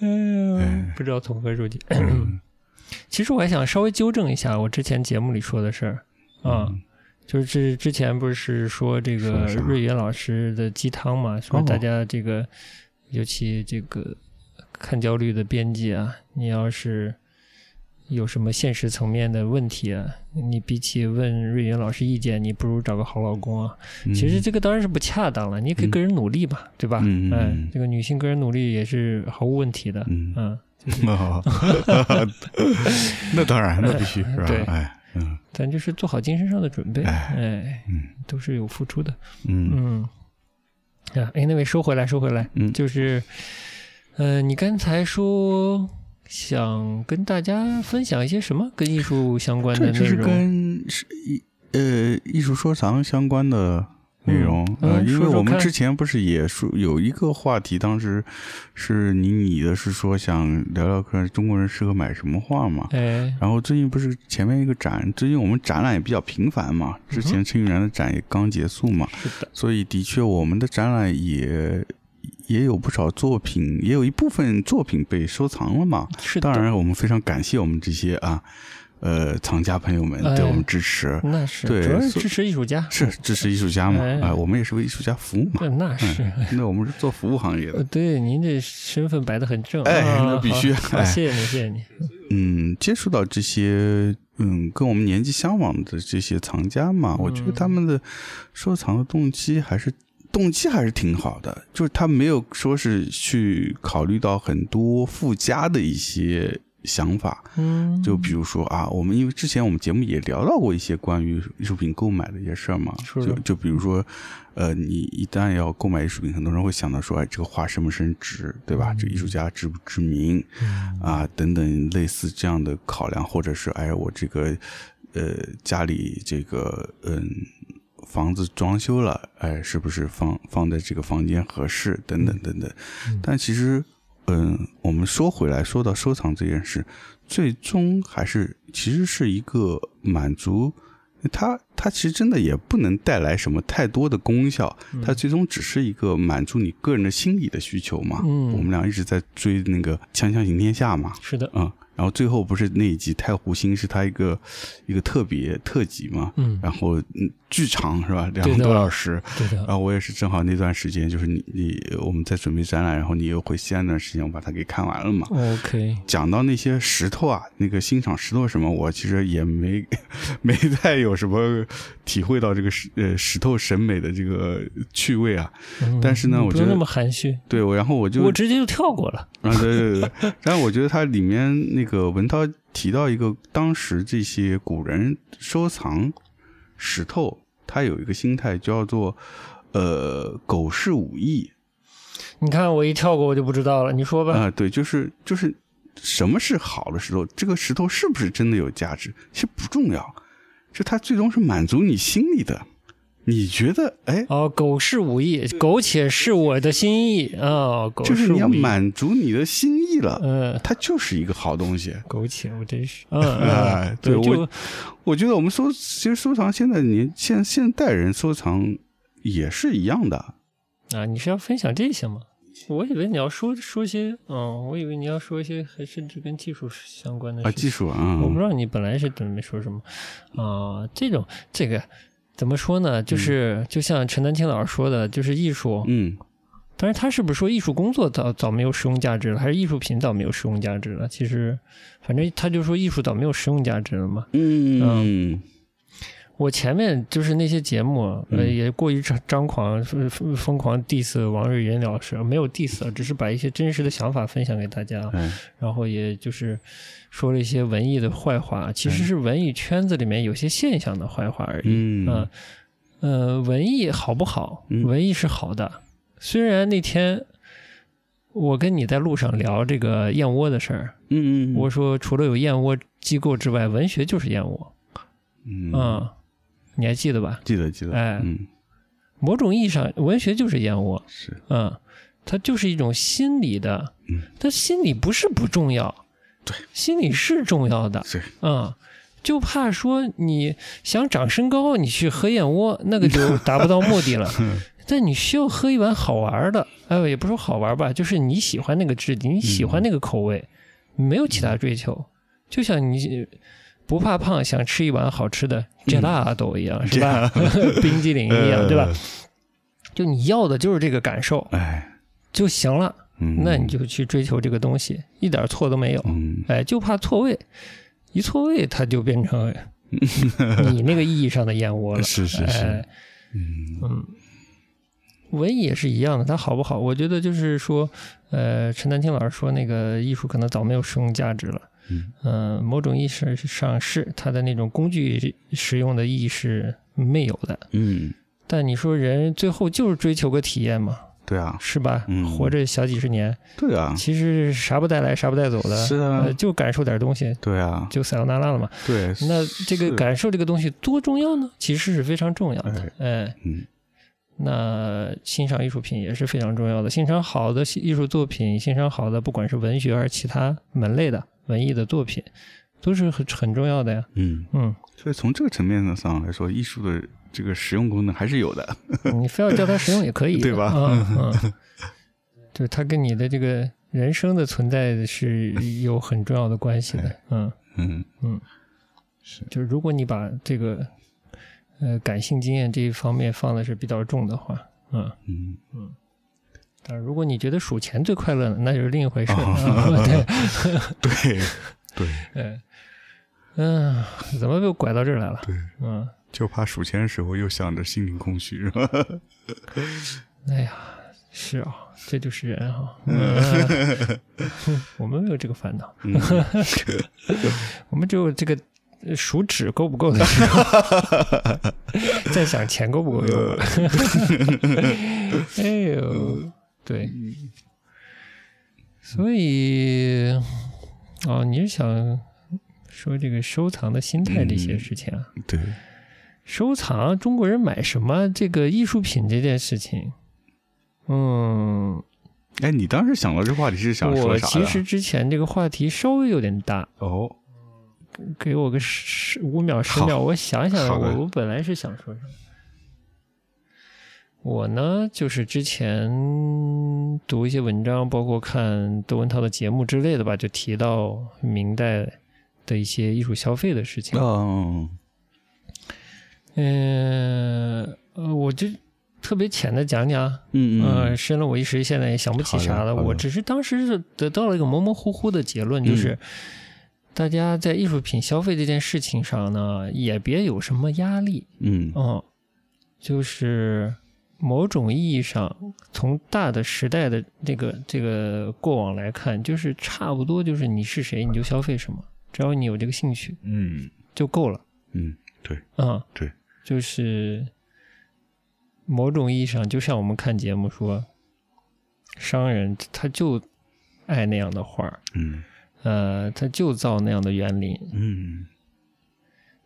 哎呀，不知道从何说起。其实我还想稍微纠正一下我之前节目里说的事儿啊，嗯。就是之之前不是说这个瑞云老师的鸡汤嘛，说哦。大家这个，尤其这个看焦虑的编辑啊，你要是有什么现实层面的问题啊，你比起问瑞云老师意见，你不如找个好老公啊。其实这个当然是不恰当了，你也可以嗯。个人努力嘛，对吧？嗯这个女性个人努力也是毫无问题的。嗯。那当然，那必须是吧？对？哎，嗯。咱就是做好精神上的准备，哎哎，嗯。都是有付出的。嗯。嗯，啊，哎，那位收回来，收回来，嗯。就是，呃，你刚才说想跟大家分享一些什么？跟艺术相关的这就是内容？跟是艺呃艺术收藏相关的内容。嗯呃，因为我们之前不是也说有一个话题，当时是你拟的是说想聊聊看中国人适合买什么画嘛。哎，然后最近不是前面一个展，最近我们展览也比较频繁嘛，之前陈玉然的展也刚结束嘛，是的，所以的确我们的展览也也有不少作品，也有一部分作品被收藏了嘛。是，当然，我们非常感谢我们这些啊，呃，藏家朋友们哎对我们支持，那是，对主要是支持艺术家，是支持艺术家嘛？哎啊，我们也是为艺术家服务嘛。呃那是。嗯，那我们是做服务行业呃，的。对，您这身份摆的很正，哎啊那必须 谢谢你，谢谢你。嗯，接触到这些嗯跟我们年纪相仿的这些藏家嘛，我觉得他们的收藏的动机还是动机还是挺好的，就是他没有说是去考虑到很多附加的一些想法。嗯，就比如说啊，我们因为之前我们节目也聊到过一些关于艺术品购买的一些事儿嘛，就就比如说，呃，你一旦要购买艺术品，很多人会想到说，哎，这个画升不升值，对吧？这个艺术家知不知名啊，等等类似这样的考量，或者是哎，我这个呃家里这个嗯。房子装修了，哎，是不是放放在这个房间合适？等等等等。但其实，嗯，我们说回来，说到收藏这件事，最终还是其实是一个满足它，它其实真的也不能带来什么太多的功效，它最终只是一个满足你个人的心理的需求嘛。嗯。我们俩一直在追那个《锵锵行天下》嘛，是的，嗯，然后最后不是那一集《太湖星》是他一个一个特别特辑嘛，嗯然后嗯巨长是吧，两个多小时，对的然，后我也是正好那段时间，就是你你我们在准备展览，然后你又回西安那段时间，我把它给看完了嘛。OK，讲到那些石头啊，那个欣赏石头什么，我其实也没 没太有什么体会到这个石呃石头审美的这个趣味啊。嗯但是呢我觉得那么含蓄，对，我然后我就我直接就跳过了。啊，对对对对。然后我觉得它里面那个文涛提到一个，当时这些古人收藏石头，他有一个心态叫做呃狗是武艺你看我一跳过，我就不知道了。你说吧。啊、对，就是就是什么是好的石头，这个石头是不是真的有价值，其实不重要，就它最终是满足你心里的。你觉得，哎，哦，苟是武艺，苟且是我的心意啊！苟就是你要，满足你的心意了，嗯，它就是一个好东西。苟且，我真是，嗯对我我觉得我们收其实收藏现在年现现代人收藏也是一样的，啊，你是要分享这些吗？我以为你要说说些，嗯，我以为你要说一些还甚至跟技术相关的啊，技术啊，我不知道你本来是准备说什么啊、这种这个怎么说呢？就是、就像陈丹青老师说的，就是艺术。嗯但是，他是不是说艺术工作早早没有实用价值了，还是艺术品早没有实用价值了？其实，反正他就说艺术早没有实用价值了嘛。嗯我前面就是那些节目，也过于张张狂，疯狂 diss 王瑞云老师，没有 diss，只是把一些真实的想法分享给大家。哎然后也就是说了一些文艺的坏话，其实是文艺圈子里面有些现象的坏话而已。嗯嗯呃，文艺好不好？嗯文艺是好的，虽然那天我跟你在路上聊这个燕窝的事儿，嗯嗯，我说除了有燕窝机构之外，文学就是燕窝。嗯嗯，你还记得吧？记得记得，哎。嗯。某种意义上，文学就是燕窝。是，嗯，它就是一种心理的，嗯，它心理不是不重要，对，心理是重要的，对，嗯，就怕说你想长身高，你去喝燕窝，那个就达不到目的了。但你需要喝一碗好玩的，哎，也不说好玩吧，就是你喜欢那个质地，你喜欢那个口味，没有其他追求。就像你不怕胖，想吃一碗好吃的 gelato 一样，是吧？冰激凌一样，对吧？呃就你要的就是这个感受哎，就行了，嗯，那你就去追求这个东西，一点错都没有。嗯哎，就怕错位，一错位它就变成 你那个意义上的燕窝了。是是是哎，嗯嗯，文艺也是一样的，它好不好？我觉得就是说，呃，陈丹青老师说那个艺术可能早没有实用价值了。嗯嗯、某种意义上是它的那种工具使用的意义是没有的。嗯，但你说人最后就是追求个体验嘛，对啊，是吧？嗯活着小几十年，对啊，其实啥不带来啥不带走的，是啊呃，就感受点东西，对啊，就撒由那拉了嘛。对，那这个感受这个东西多重要呢？其实是非常重要的。哎，嗯那欣赏艺术品也是非常重要的。欣赏好的艺术作品，欣赏好的不管是文学还是其他门类的文艺的作品，都是很很重要的呀。嗯，嗯，所以从这个层面上来说，艺术的这个实用功能还是有的，你非要叫它实用也可以，对吧嗯嗯，就是它跟你的这个人生的存在是有很重要的关系的。嗯，嗯嗯，是就是如果你把这个呃感性经验这一方面放的是比较重的话，嗯。嗯但如果你觉得数钱最快乐呢，那就是另一回事。对，对对，嗯嗯，怎么又拐到这儿来了？对，嗯，就怕数钱的时候又想着心灵空虚，是吧？哎呀，是啊，这就是人哈、嗯我们没有这个烦恼，嗯我们只有这个呃数纸够不够的时候，在想钱够不够用。哎呦，对，所以哦，你是想说这个收藏的心态这些事情啊？对，收藏中国人买什么这个艺术品这件事情，嗯，哎，你当时想到这话题是想说我啥我？其实之前这个话题稍微有点大，哦，给我个十五秒十好秒，我想想，我我本来是想说什么。我呢，就是之前读一些文章，包括看窦文涛的节目之类的吧，就提到明代的一些艺术消费的事情。嗯嗯，呃，我就特别浅的讲讲，嗯呃，嗯深了我一时现在也想不起啥了。我只是当时是得到了一个模模糊糊的结论，就是嗯大家在艺术品消费这件事情上呢，也别有什么压力。嗯嗯，就是某种意义上，从大的时代的这个这个过往来看，就是差不多就是你是谁你就消费什么，只要你有这个兴趣嗯。就够了。嗯，对。啊，对，就是某种意义上，就像我们看节目说，商人他就爱那样的画，嗯。呃，他就造那样的园林。嗯。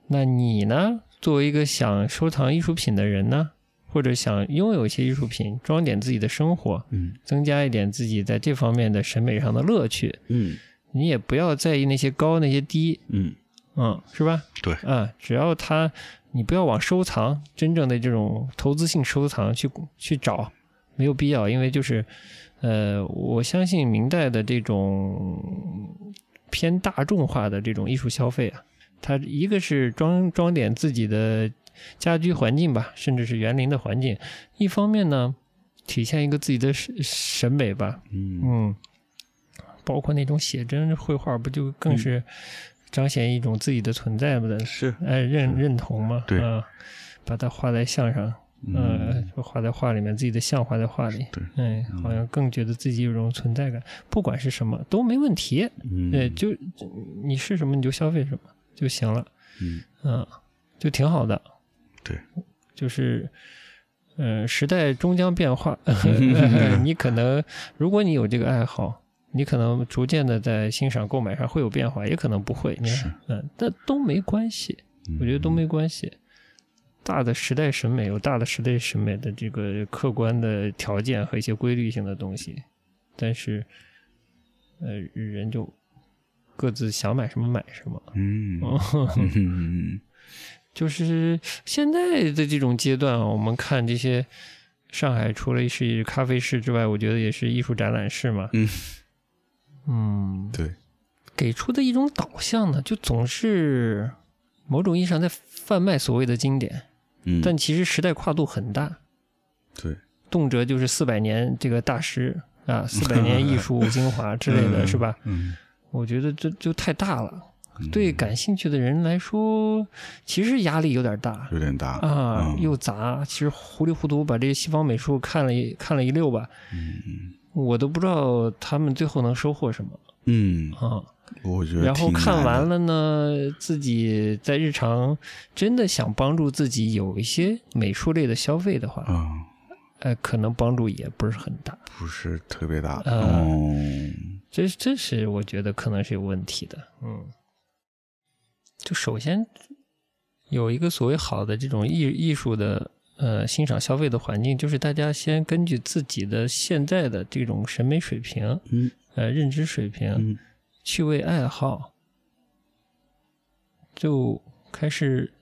那你呢？作为一个想收藏艺术品的人呢，或者想拥有一些艺术品，装点自己的生活，嗯增加一点自己在这方面的审美上的乐趣，嗯你也不要在意那些高那些低，嗯，嗯，是吧？对，啊，只要它，你不要往收藏真正的这种投资性收藏去去找，没有必要，因为就是，呃，我相信明代的这种偏大众化的这种艺术消费啊，它一个是装装点自己的家居环境吧，甚至是园林的环境，一方面呢，体现一个自己的审审美吧，嗯。嗯，包括那种写真绘画，不就更是彰显一种自己的存在的，是，哎认认同嘛？对。啊，把它画在像上，呃嗯，就画在画里面，自己的像画在画里，对，哎，好像更觉得自己有种存在感，不管是什么都没问题，嗯。对，就就你是什么你就消费什么就行了，嗯。嗯，就挺好的，对，就是。嗯，时代终将变化，你可能，如果你有这个爱好，你可能逐渐的在欣赏、购买上会有变化，也可能不会。你是看，嗯，但都没关系，我觉得都没关系。大的时代审美有大的时代审美的这个客观的条件和一些规律性的东西，但是，呃，人就各自想买什么买什么。嗯就是现在的这种阶段啊，我们看这些上海除了是咖啡室之外，我觉得也是艺术展览室嘛。嗯嗯，对，给出的一种导向呢，就总是某种意义上在贩卖所谓的经典，嗯，但其实时代跨度很大，对，动辄就是四百年这个大师啊，四百年艺术精华之类的，嗯是吧？嗯，我觉得这就太大了。嗯对感兴趣的人来说，其实压力有点大。有点大啊，嗯又杂，其实糊里糊涂把这些西方美术看了一看了一溜吧，嗯我都不知道他们最后能收获什么嗯，啊。我觉得然后看完了呢，自己在日常真的想帮助自己有一些美术类的消费的话，啊，呃，可能帮助也不是很大。不是特别大，呃哦，这这是我觉得可能是有问题的。嗯，就首先有一个所谓好的这种艺艺术的呃欣赏消费的环境，就是大家先根据自己的现在的这种审美水平、嗯呃认知水平、嗯趣味爱好，就开始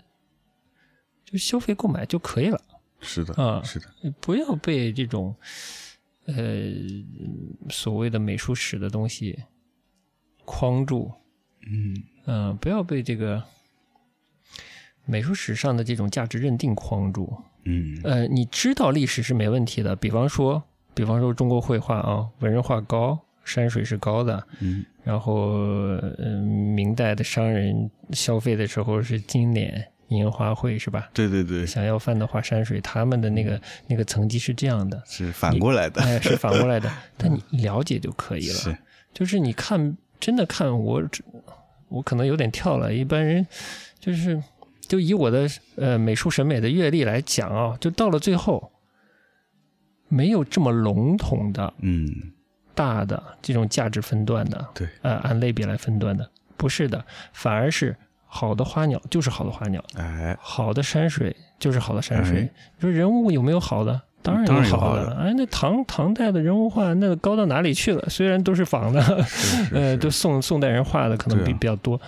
就消费购买就可以了。是的，啊是的，不要被这种呃所谓的美术史的东西框住，嗯嗯、不要被这个美术史上的这种价值认定框住。嗯呃，你知道历史是没问题的，比方说，比方说中国绘画啊，文人画高，山水是高的，嗯然后，嗯、明代的商人消费的时候是金莲，银花卉是吧？对对对，想要饭的话，山水他们的那个那个层级是这样的，是反过来的，哎，是反过来的。但你了解就可以了。是就是你看，真的看我，我可能有点跳了。一般人就是，就以我的呃美术审美的阅历来讲啊，就到了最后，没有这么笼统的嗯，大的这种价值分段的，对，呃，按类别来分段的，不是的，反而是好的花鸟就是好的花鸟，哎，好的山水就是好的山水。哎你说人物有没有好的？当然有好的。好的。哎，那唐唐代的人物画那高到哪里去了？虽然都是仿的，是是呃，是。都宋宋代人画的可能比、啊。比较多，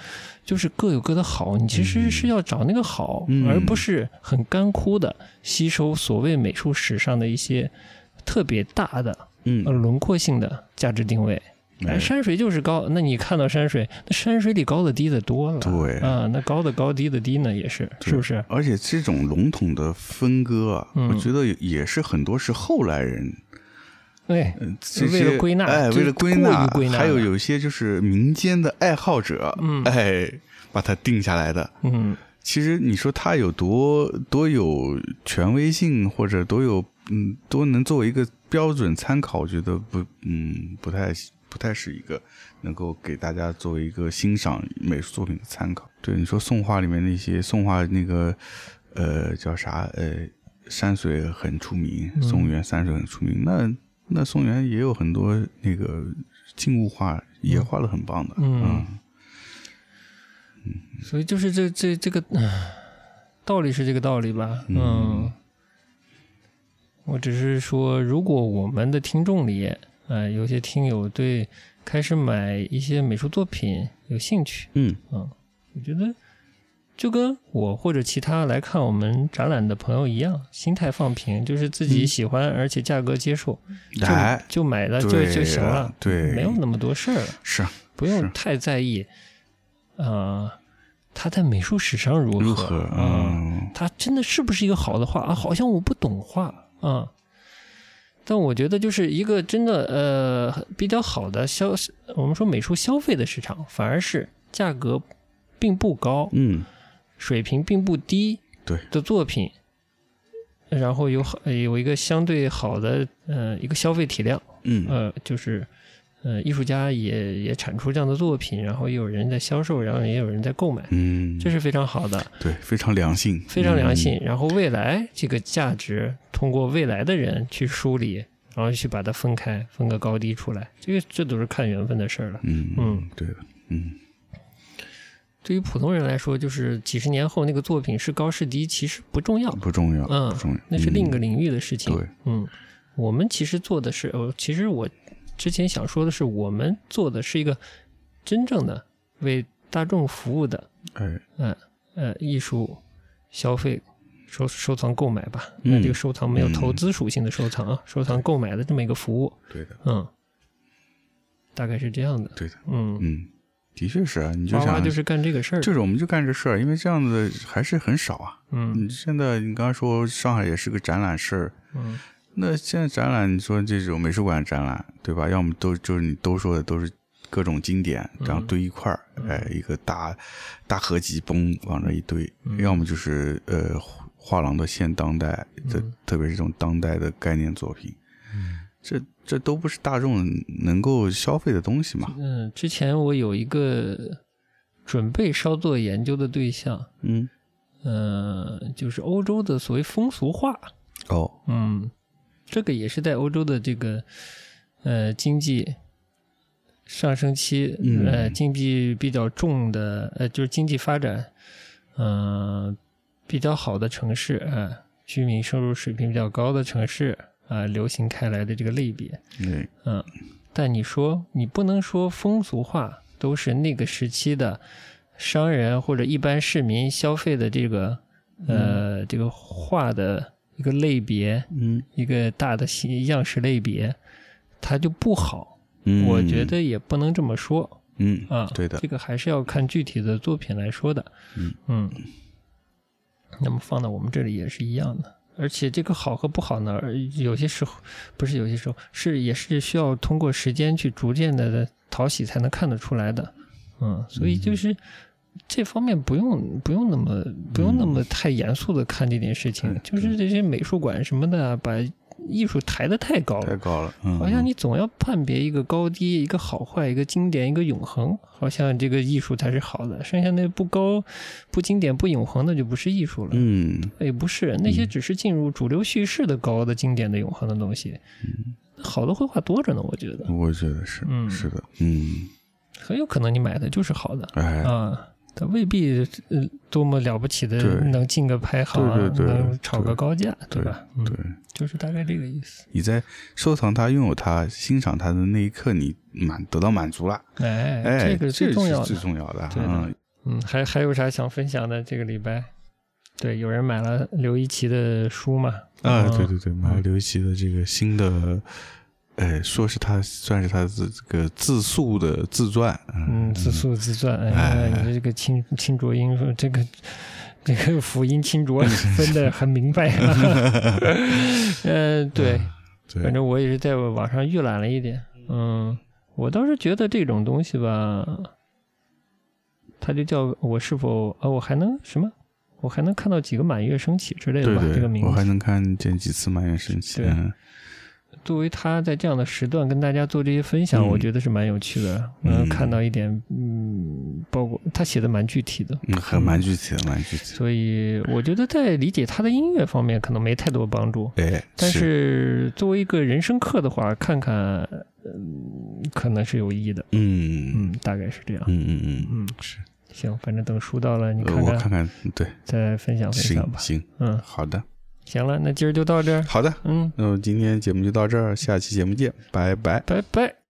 就是各有各的好。你其实是要找那个好，嗯。而不是很干枯的吸收所谓美术史上的一些特别大的呃嗯，轮廓性的价值定位。哎，哎。山水就是高，那你看到山水，那山水里高的低的多了。对。啊，那高的高，低的低呢，也是，是不是？而且这种笼统的分割啊，嗯。我觉得也是很多是后来人哎，呃这为了归纳哎，为了归纳，归纳还有有一些就是民间的爱好者，嗯。哎，把它定下来的。嗯。其实你说它有多多有权威性，或者多有嗯多能作为一个标准参考，我觉得不嗯不太不太是一个能够给大家作为一个欣赏美术作品的参考。对你说宋画里面那些宋画那个呃叫啥呃山水很出名，宋元山水很出名，那那宋元也有很多那个静物画也画的很棒的，嗯。嗯。所以就是这这这个、道理是这个道理吧？嗯，嗯。我只是说，如果我们的听众里，呃，有些听友对开始买一些美术作品有兴趣，嗯嗯，我觉得就跟我或者其他来看我们展览的朋友一样，心态放平，就是自己嗯喜欢，而且价格接受，就哎就买了就就行了了，对没有那么多事儿了。是不用太在意，啊，他在美术史上如何？如何啊、嗯他真的是不是一个好的画啊？好像我不懂画啊。但我觉得，就是一个真的呃比较好的消，我们说美术消费的市场，反而是价格并不高，嗯水平并不低对的作品，然后有好有一个相对好的呃一个消费体量，嗯呃，就是呃，艺术家也也产出这样的作品，然后也有人在销售，然后也有人在购买，嗯，这是非常好的，对非常良性，非常良嗯性。然后未来这个价值通过未来的人去梳理，然后去把它分开，分个高低出来，这个这都是看缘分的事儿了。嗯嗯，对的，嗯对于普通人来说，就是几十年后那个作品是高是低，其实不重要，不重要，嗯不重要，那是另一个嗯领域的事情。对，嗯，我们其实做的是，呃，其实我之前想说的是，我们做的是一个真正的为大众服务的，哎，呃呃，艺术消费收收藏购买吧。嗯。那这个收藏没有投资属性的收藏啊，收藏购买的这么一个服务，对的，嗯，大概是这样的。对的，嗯，嗯，的确是啊，你就想就是干这个事儿。就是我们就干这事儿，因为这样子还是很少啊。嗯。现在你刚刚说上海也是个展览市儿，嗯那现在展览，你说这种美术馆展览，对吧？要么都就是你都说的都是各种经典，然后堆一块儿，哎，一个大大合集嘣往这一堆，要么就是呃画廊的现当代，这、特别是这种当代的概念作品，这这都不是大众能够消费的东西嘛。嗯，之前我有一个准备稍作研究的对象，嗯，呃，就是欧洲的所谓风俗画，哦，嗯，这个也是在欧洲的这个呃经济上升期，嗯。呃经济比较重的，呃就是经济发展，嗯、比较好的城市，呃，居民收入水平比较高的城市啊、流行开来的这个类别，嗯，嗯，但你说你不能说风俗化都是那个时期的商人或者一般市民消费的这个呃、这个化的一个类别，嗯一个大的形样式类别，它就不好。嗯，我觉，得也不能这么说嗯啊。对的这，个还是要看具体的作品来说的。嗯嗯那么放到我们这里也是一样的。而且这个好和不好呢，呃有些时候不是有些时候是也是需要通过时间去逐渐的讨喜才能看得出来的。嗯，所以就是这方面不用不用那么不用那么太严肃的看这件事情，对就是这些美术馆什么的啊，把艺术抬得太高了。太高了，嗯，好像你总要判别一个高低，一个好坏，一个经典，一个永恒，好像这个艺术才是好的。剩下那不高、不经典、不永恒的就不是艺术了。嗯也不是，那些只是进入主流叙事的高的、经典的、永恒的东西。好的绘画多着呢，我觉得我觉得是，嗯是的，嗯，很有可能你买的就是好的哎，啊。它未必呃多么了不起的能进个排行，对对对能炒个高价，对吧？嗯对，就是大概这个意思。你在收藏它、拥有它、欣赏它的那一刻，你满得到满足了，哎，哎，这个最重要的最。重要的，嗯，嗯，还还有啥想分享的？这个礼拜，对，有人买了刘一奇的书嘛？啊，嗯对对对，买了刘一奇的这个新的，呃，说是他算是他的这个自述的自传，嗯，自述自传。哎你这个清清浊音说这个这个辅音清浊分的 很明白。嗯，对，对，反正我也是在网上预览了一点。嗯，我倒是觉得这种东西吧，它就叫我是否呃，我还能什么？我还能看到几个满月升起之类的吧？这个名字。我还能看见几次满月升起，对嗯作为他在这样的时段跟大家做这些分享，嗯。我觉得是蛮有趣的。嗯。能看到一点，嗯，包括他写的蛮具体的，嗯，很蛮具体的，蛮具体的，所以我觉得在理解他的音乐方面可能没太多帮助。哎，但是作为一个人生课的话，看看，嗯，可能是有意义的。嗯。嗯，大概是这样。嗯嗯嗯，嗯，是，行，反正等书到了，你呃看看，我看看，对，再分享分享吧。行行，嗯，好的行了，那今儿就到这儿。好的，嗯，那么今天节目就到这儿，下期节目见，拜拜。拜拜。